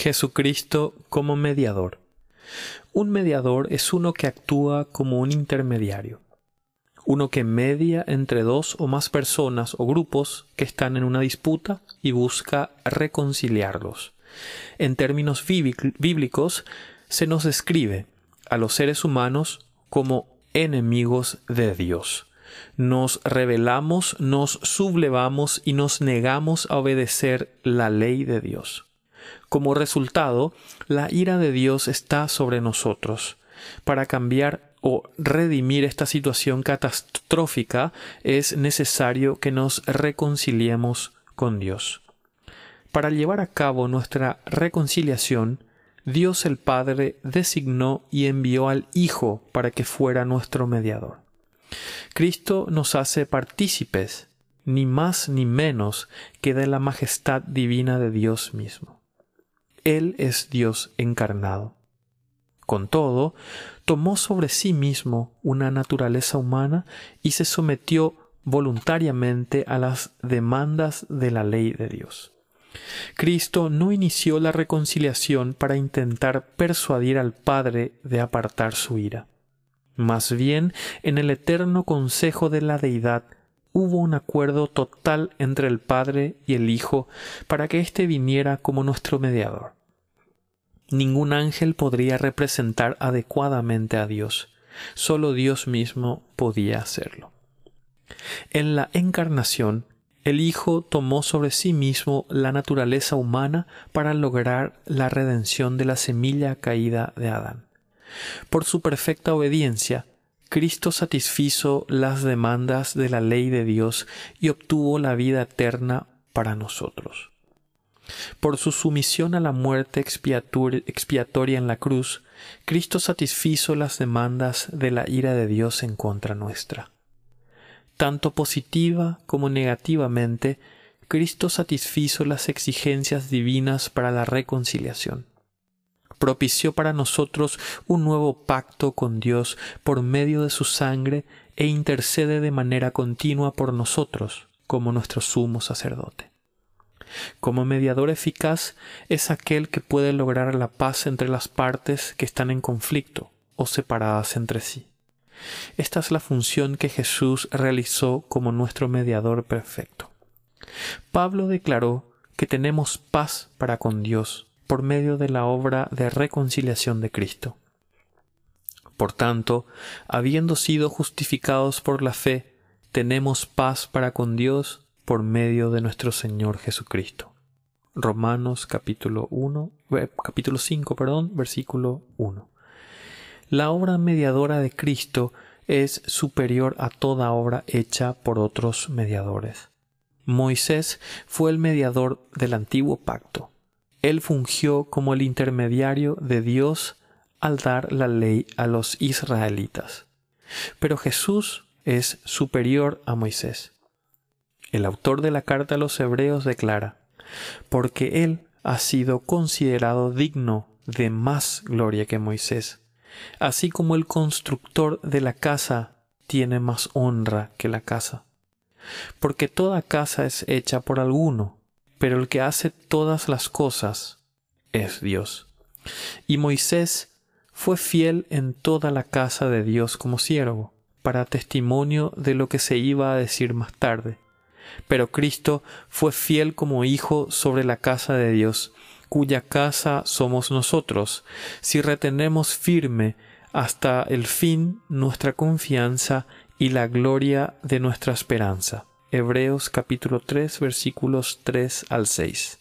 Jesucristo como mediador. Un mediador es uno que actúa como un intermediario, uno que media entre dos o más personas o grupos que están en una disputa y busca reconciliarlos. En términos bíblicos, se nos describe a los seres humanos como enemigos de Dios. Nos rebelamos, nos sublevamos y nos negamos a obedecer la ley de Dios. Como resultado, la ira de Dios está sobre nosotros. Para cambiar o redimir esta situación catastrófica es necesario que nos reconciliemos con Dios. Para llevar a cabo nuestra reconciliación, Dios el Padre designó y envió al Hijo para que fuera nuestro mediador. Cristo nos hace partícipes, ni más ni menos que de la majestad divina de Dios mismo. Él es Dios encarnado. Con todo, tomó sobre sí mismo una naturaleza humana y se sometió voluntariamente a las demandas de la ley de Dios. Cristo no inició la reconciliación para intentar persuadir al Padre de apartar su ira. Más bien, en el eterno consejo de la deidad hubo un acuerdo total entre el Padre y el Hijo para que éste viniera como nuestro mediador. Ningún ángel podría representar adecuadamente a Dios, solo Dios mismo podía hacerlo. En la encarnación, el Hijo tomó sobre sí mismo la naturaleza humana para lograr la redención de la semilla caída de Adán. Por su perfecta obediencia, Cristo satisfizo las demandas de la ley de Dios y obtuvo la vida eterna para nosotros. Por su sumisión a la muerte expiatoria en la cruz, Cristo satisfizo las demandas de la ira de Dios en contra nuestra. Tanto positiva como negativamente, Cristo satisfizo las exigencias divinas para la reconciliación propició para nosotros un nuevo pacto con Dios por medio de su sangre e intercede de manera continua por nosotros como nuestro sumo sacerdote. Como mediador eficaz es aquel que puede lograr la paz entre las partes que están en conflicto o separadas entre sí. Esta es la función que Jesús realizó como nuestro mediador perfecto. Pablo declaró que tenemos paz para con Dios por medio de la obra de reconciliación de Cristo. Por tanto, habiendo sido justificados por la fe, tenemos paz para con Dios por medio de nuestro Señor Jesucristo. Romanos capítulo 1, eh, capítulo 5, perdón, versículo 1. La obra mediadora de Cristo es superior a toda obra hecha por otros mediadores. Moisés fue el mediador del antiguo pacto. Él fungió como el intermediario de Dios al dar la ley a los israelitas. Pero Jesús es superior a Moisés. El autor de la carta a los hebreos declara, porque Él ha sido considerado digno de más gloria que Moisés, así como el constructor de la casa tiene más honra que la casa. Porque toda casa es hecha por alguno, pero el que hace todas las cosas es Dios. Y Moisés fue fiel en toda la casa de Dios como siervo, para testimonio de lo que se iba a decir más tarde. Pero Cristo fue fiel como hijo sobre la casa de Dios, cuya casa somos nosotros, si retenemos firme hasta el fin nuestra confianza y la gloria de nuestra esperanza. Hebreos capítulo 3 versículos 3 al 6.